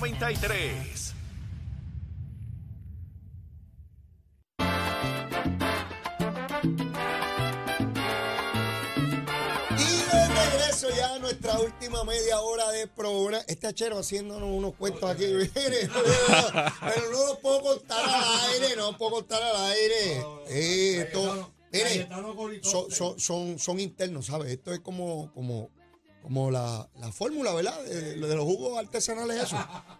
93. Y de regreso ya a nuestra última media hora de programa. Este achero haciéndonos unos cuentos aquí. mire, pero no lo puedo contar al aire, no lo puedo contar al aire. Esto, mire, son, son, son, son internos, ¿sabes? Esto es como, como, como la, la fórmula, ¿verdad? De, de los jugos artesanales, eso.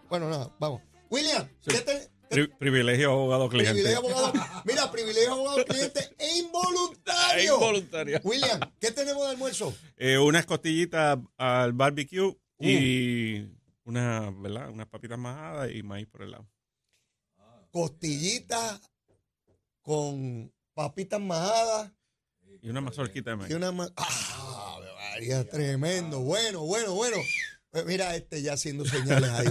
Bueno, nada, vamos. William, ¿qué te, Pri- privilegio abogado cliente. Privilegio abogado. Mira, privilegio abogado cliente e involuntario. E involuntario. William, ¿qué tenemos de almuerzo? Eh, unas costillitas al barbecue Uh. y una, ¿verdad? Unas papitas majadas y maíz por el lado. Costillitas con papitas majadas Y una mazorquita de maíz. y una ma- ¡Ah! María, tremendo. Bueno, bueno, bueno. Pues mira, este ya haciendo señales ahí.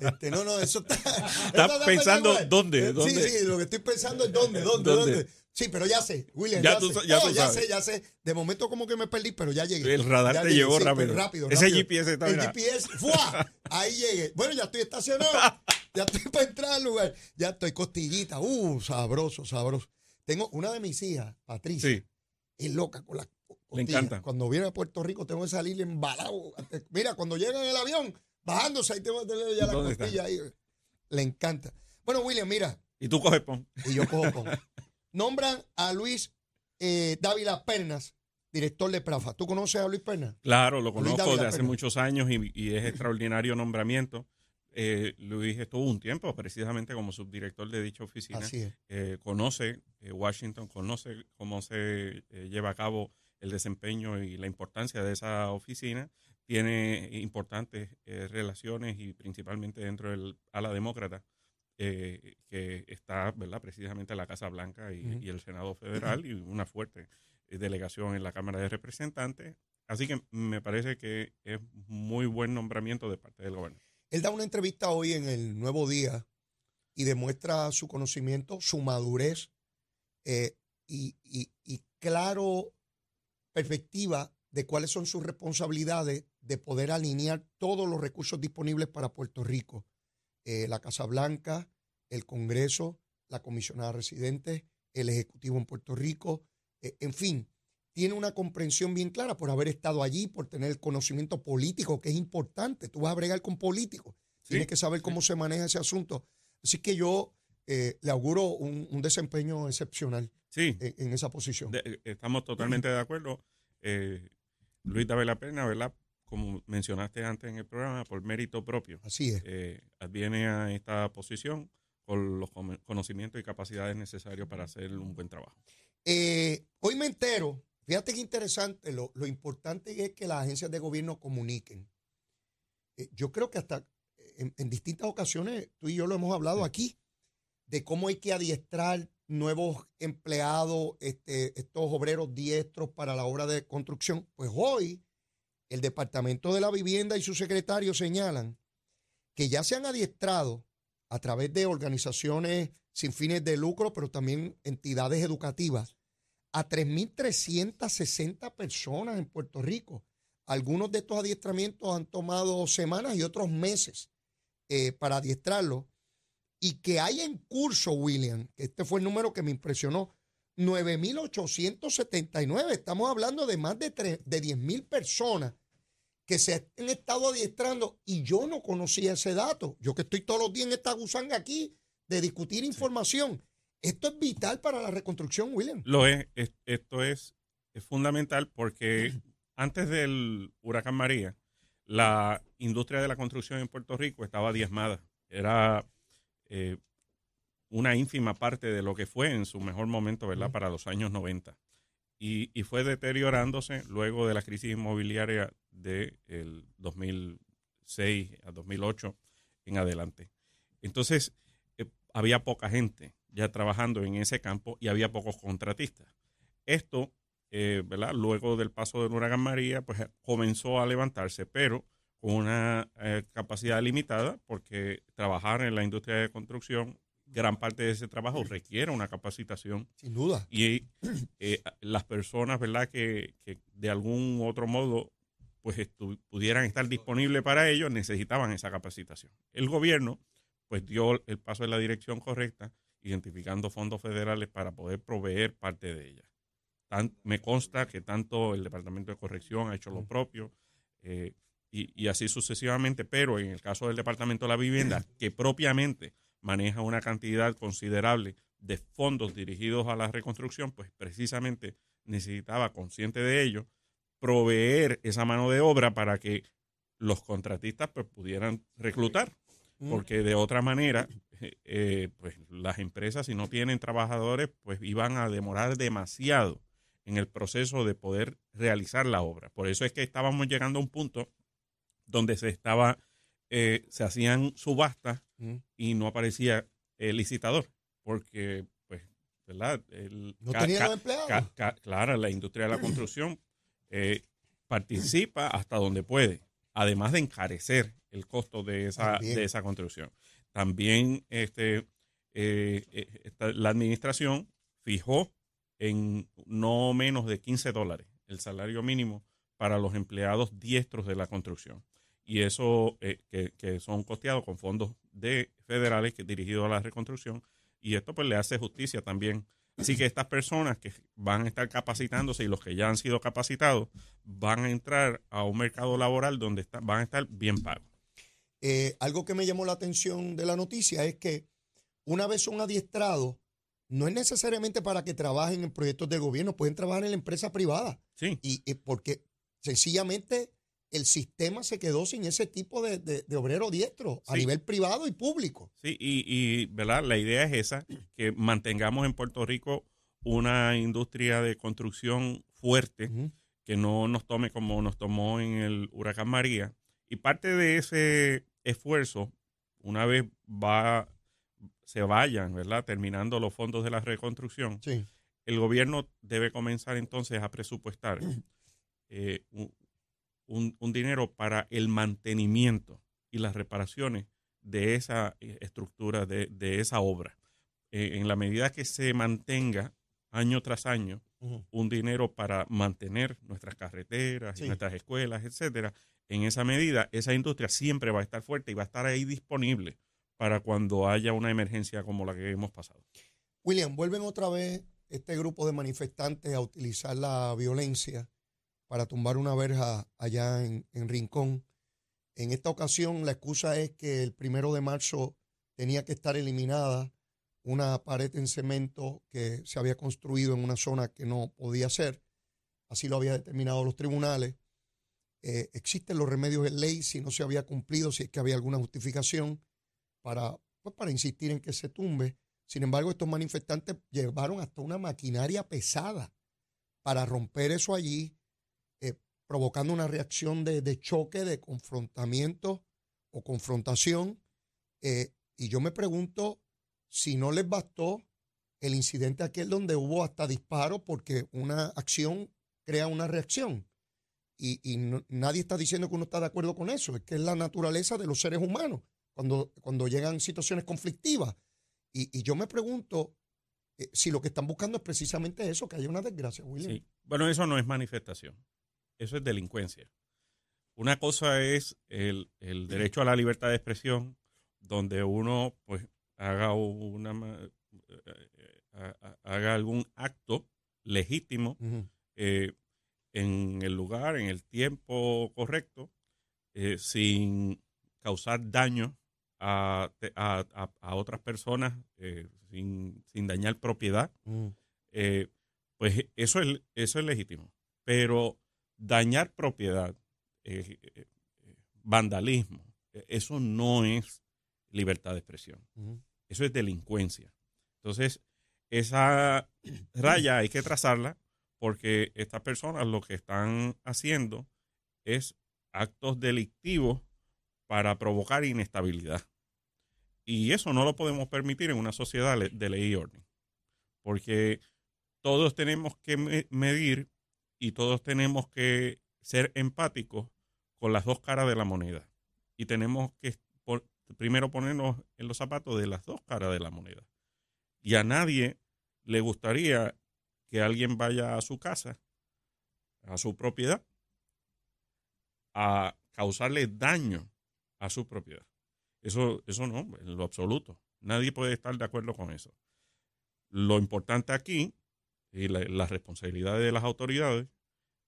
Este, no, no, eso está. eso pensando dónde, dónde. Sí, sí, lo que estoy pensando es dónde, dónde, ¿Dónde? dónde. Sí, pero ya sé, William. Ya Ya, tú sé. ya sé, ya sé. De momento como que me perdí, pero ya llegué. El radar Ya te llegué, llevó sí, rápido. Ese rápido. GPS está, El mira. GPS, ¡fua! Ahí llegué. Bueno, ya estoy estacionado. ya estoy para entrar al lugar. Ya estoy costillita. Uh, sabroso, sabroso. Tengo una de mis hijas, Patricia Sí. es loca con las Le costillas. encanta. Cuando viene a Puerto Rico tengo que salir embalado. Mira, cuando llega en el avión, bajándose, ahí tengo que tener ya la costilla ahí. Le encanta. Bueno, William, mira, Y tú coges pon. y yo cojo con. Nombran a Luis eh, Dávila Pernas, director de Prafa. ¿Tú conoces a Luis Pernas? Claro, lo conozco Dávila de hace Pernas. muchos años y, y es extraordinario nombramiento. Eh, Luis estuvo un tiempo precisamente como subdirector de dicha oficina. Así es. Eh, conoce eh, Washington, conoce cómo se lleva a cabo el desempeño y la importancia de esa oficina. Tiene importantes eh, relaciones y principalmente dentro del ala demócrata, eh, que está ¿verdad? precisamente en la Casa Blanca y, y el Senado Federal y una fuerte eh, delegación en la Cámara de Representantes. Así que me parece que es muy buen nombramiento de parte del gobierno. Él da una entrevista hoy en el Nuevo Día y demuestra su conocimiento, su madurez eh, y, y- y claro perspectiva de cuáles son sus responsabilidades de poder alinear todos los recursos disponibles para Puerto Rico. Eh, la Casa Blanca, el Congreso, la comisionada residente, el Ejecutivo en Puerto Rico, eh, en fin, tiene una comprensión bien clara por haber estado allí, por tener el conocimiento político, que es importante. Tú vas a bregar con políticos, Sí, tienes que saber cómo se maneja ese asunto. Así que yo eh, le auguro un, un desempeño excepcional Sí, en, en esa posición. De- eh, estamos totalmente de acuerdo. Eh, Luis David la pena, ¿verdad? Como mencionaste antes en el programa, por mérito propio. Así es. Eh, adviene a esta posición con los conocimientos y capacidades necesarios para hacer un buen trabajo. Eh, hoy me entero, fíjate qué interesante, lo, lo importante es que las agencias de gobierno comuniquen. Yo creo que hasta en, en distintas ocasiones, tú y yo lo hemos hablado aquí, de cómo hay que adiestrar nuevos empleados, este, estos obreros diestros para la obra de construcción. Pues hoy el Departamento de la Vivienda y su secretario señalan que ya se han adiestrado a través de organizaciones sin fines de lucro, pero también entidades educativas, a 3.360 personas en Puerto Rico. Algunos de estos adiestramientos han tomado semanas y otros meses eh, para adiestrarlos. Y que hay en curso, William, este fue el número que me impresionó, 9.879. Estamos hablando de más de, de 10.000 personas que se han estado adiestrando y yo no conocía ese dato. Yo que estoy todos los días en esta gusanga aquí de discutir información. Esto es vital para la reconstrucción, William. Lo es, es- esto es, es fundamental porque antes del huracán María, la industria de la construcción en Puerto Rico estaba diezmada. Era eh, una ínfima parte de lo que fue en su mejor momento, ¿verdad? Para los años 90. Y, y fue deteriorándose luego de la crisis inmobiliaria del 2006 a 2008. en adelante. Entonces, eh, había poca gente ya trabajando en ese campo y había pocos contratistas. Esto, eh, ¿verdad? Luego del paso del huracán María, pues comenzó a levantarse, pero con una eh, capacidad limitada, porque trabajar en la industria de construcción, gran parte de ese trabajo requiere una capacitación. Sin duda. Y eh, las personas, ¿verdad?, que, que, de algún otro modo pues pudieran estar disponibles para ellos, necesitaban esa capacitación. El gobierno, pues dio el paso en la dirección correcta, identificando fondos federales para poder proveer parte de ella. me consta que tanto el Departamento de Corrección ha hecho lo propio, eh, y, así sucesivamente, pero en el caso del Departamento de la Vivienda, que propiamente maneja una cantidad considerable de fondos dirigidos a la reconstrucción, pues precisamente necesitaba, consciente de ello, proveer esa mano de obra para que los contratistas pues, pudieran reclutar, porque de otra manera, eh, pues las empresas si no tienen trabajadores, pues iban a demorar demasiado en el proceso de poder realizar la obra. Por eso es que estábamos llegando a un punto donde se estaba, eh, se hacían subastas y no aparecía el licitador, porque, pues, ¿verdad? no tenía empleados. claro, la industria de la construcción eh, participa hasta donde puede, además de encarecer el costo de esa, de esa construcción. También este, eh, la administración fijó en no menos de 15 dólares el salario mínimo para los empleados diestros de la construcción y eso eh, que, son costeados con fondos de federales que dirigidos a la reconstrucción y esto pues le hace justicia también. Así que estas personas que van a estar capacitándose y los que ya han sido capacitados van a entrar a un mercado laboral donde van a estar bien pagos. Eh, algo que me llamó la atención de la noticia es que una vez son adiestrados, no es necesariamente para que trabajen en proyectos de gobierno, pueden trabajar en la empresa privada. Sí. Y, y porque sencillamente el sistema se quedó sin ese tipo de, de, obrero diestro a nivel privado y público. Sí, y, ¿verdad? la idea es esa, que mantengamos en Puerto Rico una industria de construcción fuerte, que no nos tome como nos tomó en el huracán María. Y parte de ese esfuerzo, una vez va, se vayan, ¿verdad? Terminando los fondos de la reconstrucción, el gobierno debe comenzar entonces a presupuestar eh, un, dinero para el mantenimiento y las reparaciones de esa eh, estructura, de, esa obra. Eh, en la medida que se mantenga año tras año un dinero para mantener nuestras carreteras, nuestras escuelas, etcétera, en esa medida esa industria siempre va a estar fuerte y va a estar ahí disponible para cuando haya una emergencia como la que hemos pasado. William, vuelven otra vez este grupo de manifestantes a utilizar la violencia para tumbar una verja allá en, Rincón. En esta ocasión la excusa es que el primero de marzo tenía que estar eliminada una pared en cemento que se había construido en una zona que no podía ser. Así lo había determinado los tribunales. Eh, existen los remedios en ley si no se había cumplido, si es que había alguna justificación para, pues, para insistir en que se tumbe. Sin embargo, estos manifestantes llevaron hasta una maquinaria pesada para romper eso allí provocando una reacción de, choque, de confrontamiento o confrontación. Eh, y yo me pregunto si no les bastó el incidente aquel donde hubo hasta disparo porque una acción crea una reacción. Y, nadie está diciendo que uno está de acuerdo con eso, es que es la naturaleza de los seres humanos cuando, cuando llegan situaciones conflictivas. Y, yo me pregunto eh, si lo que están buscando es precisamente eso, que haya una desgracia, William. Bueno, eso no es manifestación eso es delincuencia. Una cosa es el, derecho a la libertad de expresión, donde uno pues haga una eh, haga algún acto legítimo eh, en el lugar, en el tiempo correcto, eh, sin causar daño a, otras personas, sin, dañar propiedad. pues eso es, eso es legítimo. Pero dañar propiedad, eh, eh, vandalismo, e, eso no es libertad de expresión. Eso es delincuencia. Entonces, esa raya hay que trazarla porque estas personas lo que están haciendo es actos delictivos para provocar inestabilidad. Y eso no lo podemos permitir en una sociedad de ley y orden. Porque todos tenemos que medir y todos tenemos que ser empáticos con las dos caras de la moneda. Y tenemos que primero ponernos en los zapatos de las dos caras de la moneda. Y a nadie le gustaría que alguien vaya a su casa, a su propiedad, a causarle daño a su propiedad. Eso, eso no, en lo absoluto. Nadie puede estar de acuerdo con eso. Lo importante aquí, y la, responsabilidad de las autoridades,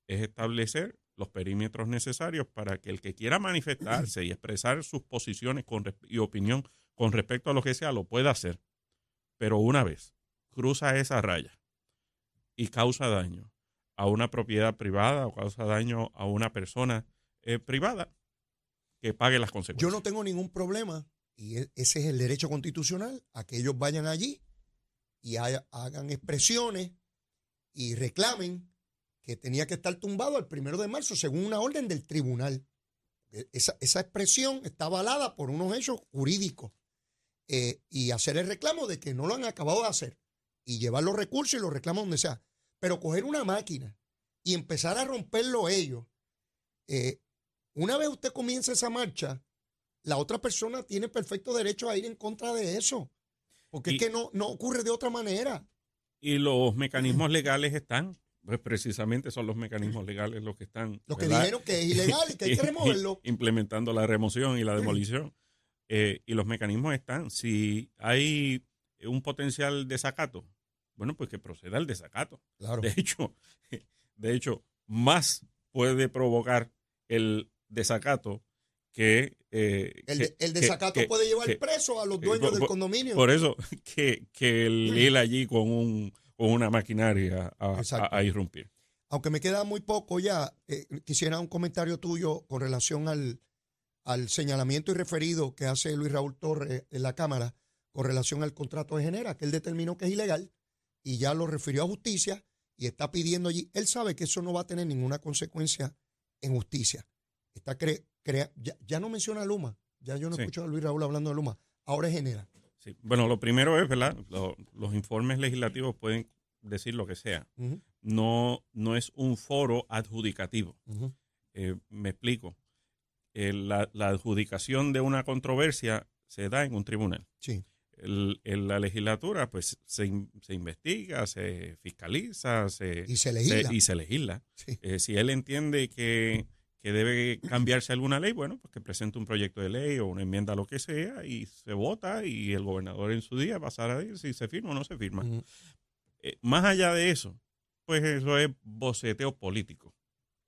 es establecer los perímetros necesarios para que el que quiera manifestarse y expresar sus posiciones con, y opinión con respecto a lo que sea lo pueda hacer. Pero una vez cruza esa raya y causa daño a una propiedad privada o causa daño a una persona eh, privada, que pague las consecuencias. Yo no tengo ningún problema, y e, ese es el derecho constitucional, a que ellos vayan allí y hagan expresiones y reclamen que tenía que estar tumbado el primero de marzo según una orden del tribunal. E, esa, expresión está avalada por unos hechos jurídicos eh, y hacer el reclamo de que no lo han acabado de hacer y llevar los recursos y los reclamos donde sea. Pero coger una máquina y empezar a romperlo ellos, eh, una vez usted comienza esa marcha, la otra persona tiene perfecto derecho a ir en contra de eso. Porque es que no, no ocurre de otra manera. Y los mecanismos legales están. Pues precisamente son los mecanismos legales los que están. Los que dijeron que es ilegal y que hay que removerlo. Implementando la remoción y la demolición. Eh, y los mecanismos están. Si hay un potencial desacato, bueno, pues que proceda el desacato. Claro. De hecho, de hecho, más puede provocar el desacato que... Eh, el, desacato puede llevar preso a los dueños del condominio. Por eso, que, que el ir allí con, un, con una maquinaria a, irrumpir. Aunque me queda muy poco ya, eh, quisiera un comentario tuyo con relación al, al señalamiento y referido que hace Luis Raúl Torres en la Cámara con relación al contrato de Genera, que él determinó que es ilegal y ya lo refirió a justicia y está pidiendo allí. Él sabe que eso no va a tener ninguna consecuencia en justicia. Está crea, ya, no menciona a Luma, ya yo no escucho a Luis Raúl hablando de Luma, ahora es Genera. Sí. Bueno, lo primero es, ¿verdad? los informes legislativos pueden decir lo que sea. no, no es un foro adjudicativo. Eh, me explico. Eh, la, adjudicación de una controversia se da en un tribunal. Sí. en la legislatura, pues se, se, investiga, se fiscaliza se, y se legisla. y se legisla. Eh, si él entiende que que debe cambiarse alguna ley, bueno, pues que presente un proyecto de ley o una enmienda, lo que sea, y se vota y el gobernador en su día pasará a decir si se firma o no se firma. Eh, más allá de eso, pues eso es boceteo político.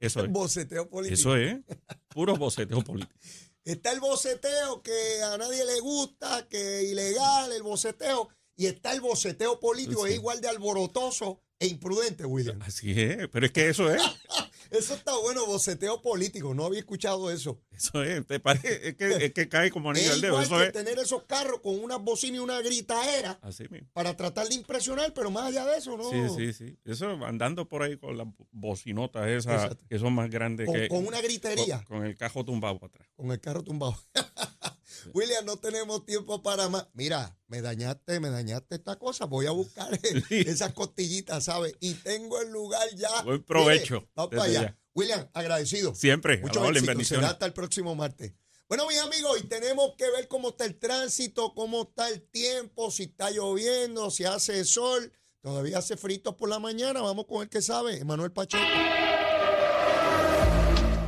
Eso es. Boceteo político. Eso es, puro boceteo político. Está el boceteo que a nadie le gusta, que es ilegal, el boceteo, y está el boceteo político, es igual de alborotoso e imprudente, William. Así es, pero es que eso es. Eso está bueno, boceteo político. No había escuchado eso. Eso es, te parece, es, que, es que cae como anillo al dedo. Eso que tener esos carros con una bocina y una gritaera. Así mismo. Para tratar de impresionar, pero más allá de eso, ¿no? Sí, sí, sí. Eso andando por ahí con las bocinotas esas que son más grandes con, que. Con una gritería. Con, el carro tumbado para atrás. Con el carro tumbado. William, no tenemos tiempo para más. Mira, me dañaste, me dañaste esta cosa. Voy a buscar esas costillitas, ¿sabes? Y tengo el lugar ya. Buen provecho. vamos para allá. William, agradecido. Siempre. Mucho éxito. hasta el próximo martes. Bueno, mis amigos, y tenemos que ver cómo está el tránsito, cómo está el tiempo, si está lloviendo, si hace sol. Todavía hace frito por la mañana. Vamos con el que sabe, Emanuel Pacheco.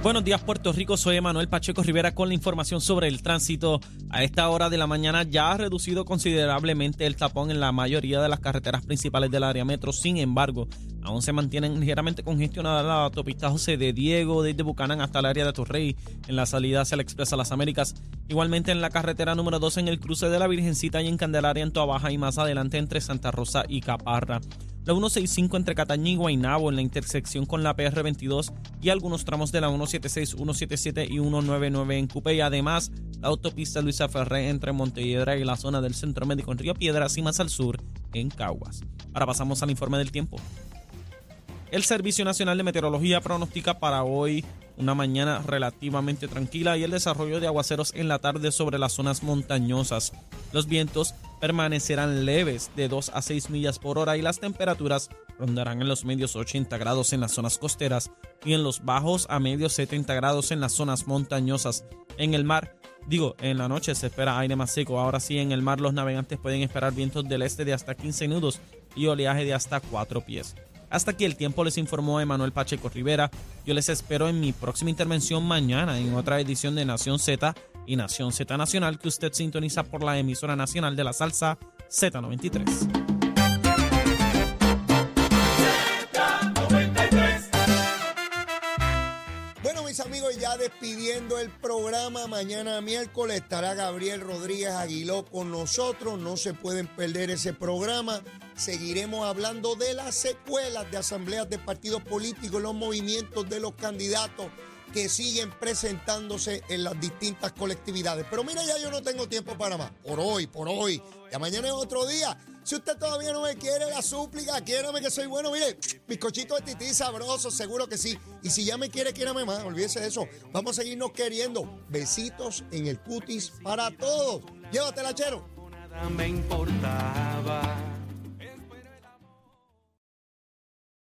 Buenos días Puerto Rico, soy Emanuel Pacheco Rivera con la información sobre el tránsito. A esta hora de la mañana ya ha reducido considerablemente el tapón en la mayoría de las carreteras principales del área metro. Sin embargo, aún se mantienen ligeramente congestionadas la autopista José de Diego desde Bucanán hasta el área de Torrey en la salida hacia el Expreso Las Américas. Igualmente en la carretera número 2 en el cruce de la Virgencita y en Candelaria en Baja y más adelante entre Santa Rosa y Caparra la 165 entre Catañí y Guaynabo en la intersección con la PR22 y algunos tramos de la 176, 177 y 199 en Cupe y además la autopista Luisa Ferré entre Montelledra y la zona del Centro Médico en Río Piedras y más al sur en Caguas. Ahora pasamos al informe del tiempo. El Servicio Nacional de Meteorología pronostica para hoy una mañana relativamente tranquila y el desarrollo de aguaceros en la tarde sobre las zonas montañosas. Los vientos permanecerán leves de 2 a 6 millas por hora y las temperaturas rondarán en los medios 80 grados en las zonas costeras y en los bajos a medios 70 grados en las zonas montañosas. En el mar, digo, en la noche se espera aire más seco. Ahora sí, en el mar los navegantes pueden esperar vientos del este de hasta 15 nudos y oleaje de hasta 4 pies. Hasta aquí el tiempo les informó Emanuel Pacheco Rivera. Yo les espero en mi próxima intervención mañana en otra edición de Nación Z y Nación Z Nacional que usted sintoniza por la emisora nacional de la salsa Z93. amigos, ya despidiendo el programa. Mañana miércoles estará Gabriel Rodríguez Aguiló con nosotros. No se pueden perder ese programa. Seguiremos hablando de las secuelas de asambleas de partidos políticos, los movimientos de los candidatos que siguen presentándose en las distintas colectividades. Pero mira, ya yo no tengo tiempo para más. Por hoy, por hoy. Ya mañana es otro día. Si usted todavía no me quiere la súplica, quiérame que soy bueno. Mire, bizcochito de tití sabroso, seguro que sí. Y si ya me quiere, quiérame más. Olvídese de eso. Vamos a seguirnos queriendo. Besitos en el cutis para todos. Llévatela, chero. Nada me importaba.